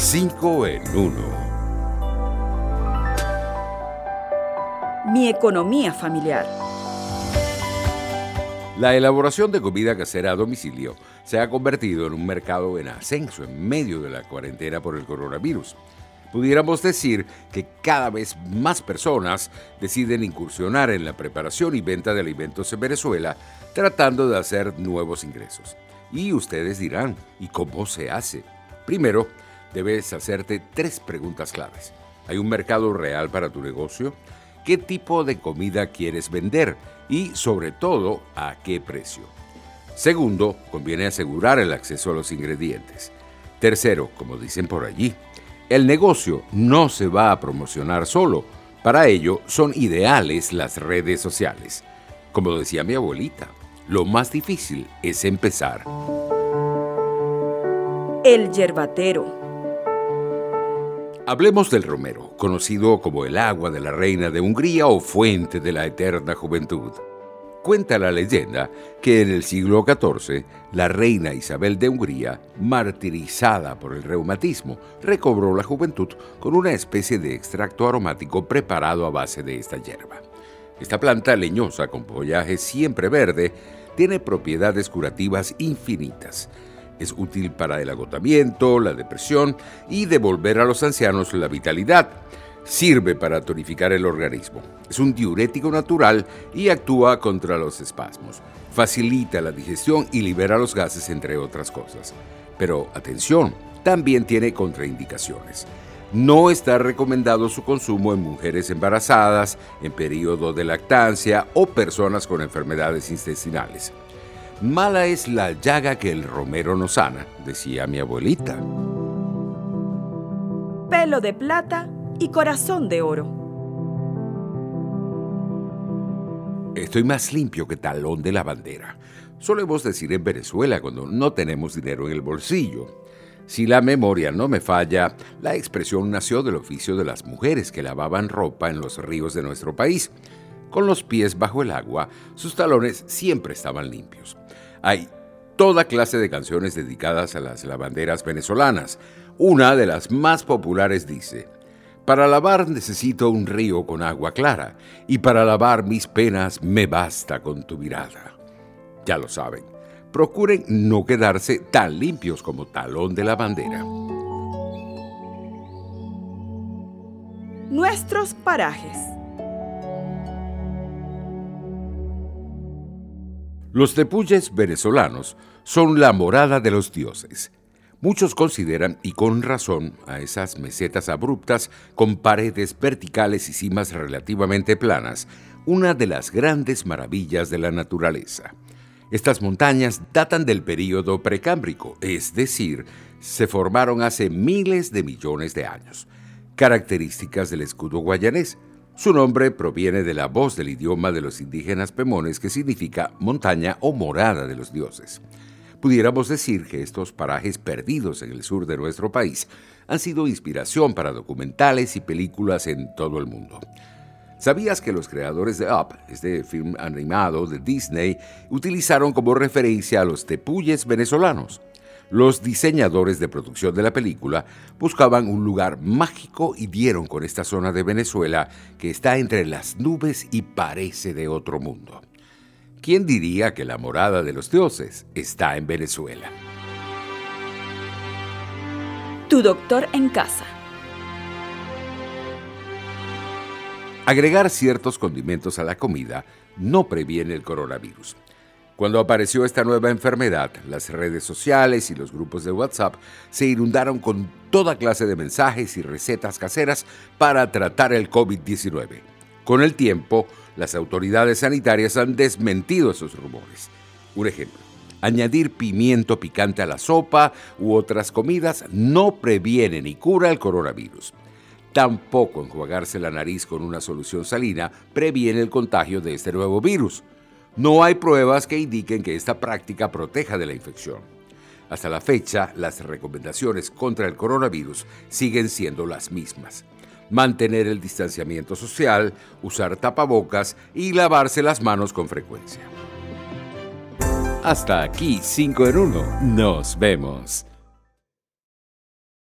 5 en 1. Mi economía familiar. La elaboración de comida casera a domicilio se ha convertido en un mercado en ascenso en medio de la cuarentena por el coronavirus. Pudiéramos decir que cada vez más personas deciden incursionar en la preparación y venta de alimentos en Venezuela tratando de hacer nuevos ingresos. Y ustedes dirán, ¿y cómo se hace? Primero, debes hacerte tres preguntas claves. ¿Hay un mercado real para tu negocio? ¿Qué tipo de comida quieres vender? Y sobre todo, ¿a qué precio? Segundo, conviene asegurar el acceso a los ingredientes. Tercero, como dicen por allí, el negocio no se va a promocionar solo. Para ello son ideales las redes sociales. Como decía mi abuelita, lo más difícil es empezar. El yerbatero. Hablemos del romero, conocido como el agua de la reina de Hungría o fuente de la eterna juventud. Cuenta la leyenda que en el siglo XIV, la reina Isabel de Hungría, martirizada por el reumatismo, recobró la juventud con una especie de extracto aromático preparado a base de esta hierba. Esta planta leñosa con follaje siempre verde tiene propiedades curativas infinitas. Es útil para el agotamiento, la depresión y devolver a los ancianos la vitalidad Sirve para tonificar el organismo. Es un diurético natural y actúa contra los espasmos. Facilita la digestión y libera los gases, entre otras cosas. Pero atención, también tiene contraindicaciones. No está recomendado su consumo en mujeres embarazadas, en periodo de lactancia o personas con enfermedades intestinales. Mala es la llaga que el romero no sana, decía mi abuelita. Pelo de plata y corazón de oro. Estoy más limpio que talón de la bandera. Solemos decir en Venezuela cuando no tenemos dinero en el bolsillo. Si la memoria no me falla, la expresión nació del oficio de las mujeres que lavaban ropa en los ríos de nuestro país. Con los pies bajo el agua, sus talones siempre estaban limpios. Hay toda clase de canciones dedicadas a las lavanderas venezolanas. Una de las más populares dice, para lavar necesito un río con agua clara, y para lavar mis penas me basta con tu mirada. Ya lo saben, procuren no quedarse tan limpios como talón de la bandera. Nuestros parajes. Los tepuyes venezolanos son la morada de los dioses Muchos consideran, y con razón, a esas mesetas abruptas con paredes verticales y cimas relativamente planas, una de las grandes maravillas de la naturaleza. Estas montañas datan del período precámbrico, es decir, se formaron hace miles de millones de años. Características del escudo guayanés. Su nombre proviene de la voz del idioma de los indígenas pemones que significa montaña o morada de los dioses pudiéramos decir que estos parajes perdidos en el sur de nuestro país han sido inspiración para documentales y películas en todo el mundo. ¿Sabías que los creadores de Up, este film animado de Disney, utilizaron como referencia a los tepuyes venezolanos? Los diseñadores de producción de la película buscaban un lugar mágico y dieron con esta zona de Venezuela que está entre las nubes y parece de otro mundo. ¿Quién diría que la morada de los dioses está en Venezuela? Tu doctor en casa. Agregar ciertos condimentos a la comida no previene el coronavirus. Cuando apareció esta nueva enfermedad, las redes sociales y los grupos de WhatsApp se inundaron con toda clase de mensajes y recetas caseras para tratar el COVID-19. Con el tiempo, las autoridades sanitarias han desmentido esos rumores. Un ejemplo, añadir pimiento picante a la sopa u otras comidas no previene ni cura el coronavirus. Tampoco enjuagarse la nariz con una solución salina previene el contagio de este nuevo virus. No hay pruebas que indiquen que esta práctica proteja de la infección. Hasta la fecha, las recomendaciones contra el coronavirus siguen siendo las mismas mantener el distanciamiento social, usar tapabocas y lavarse las manos con frecuencia. Hasta aquí 5 en 1. Nos vemos.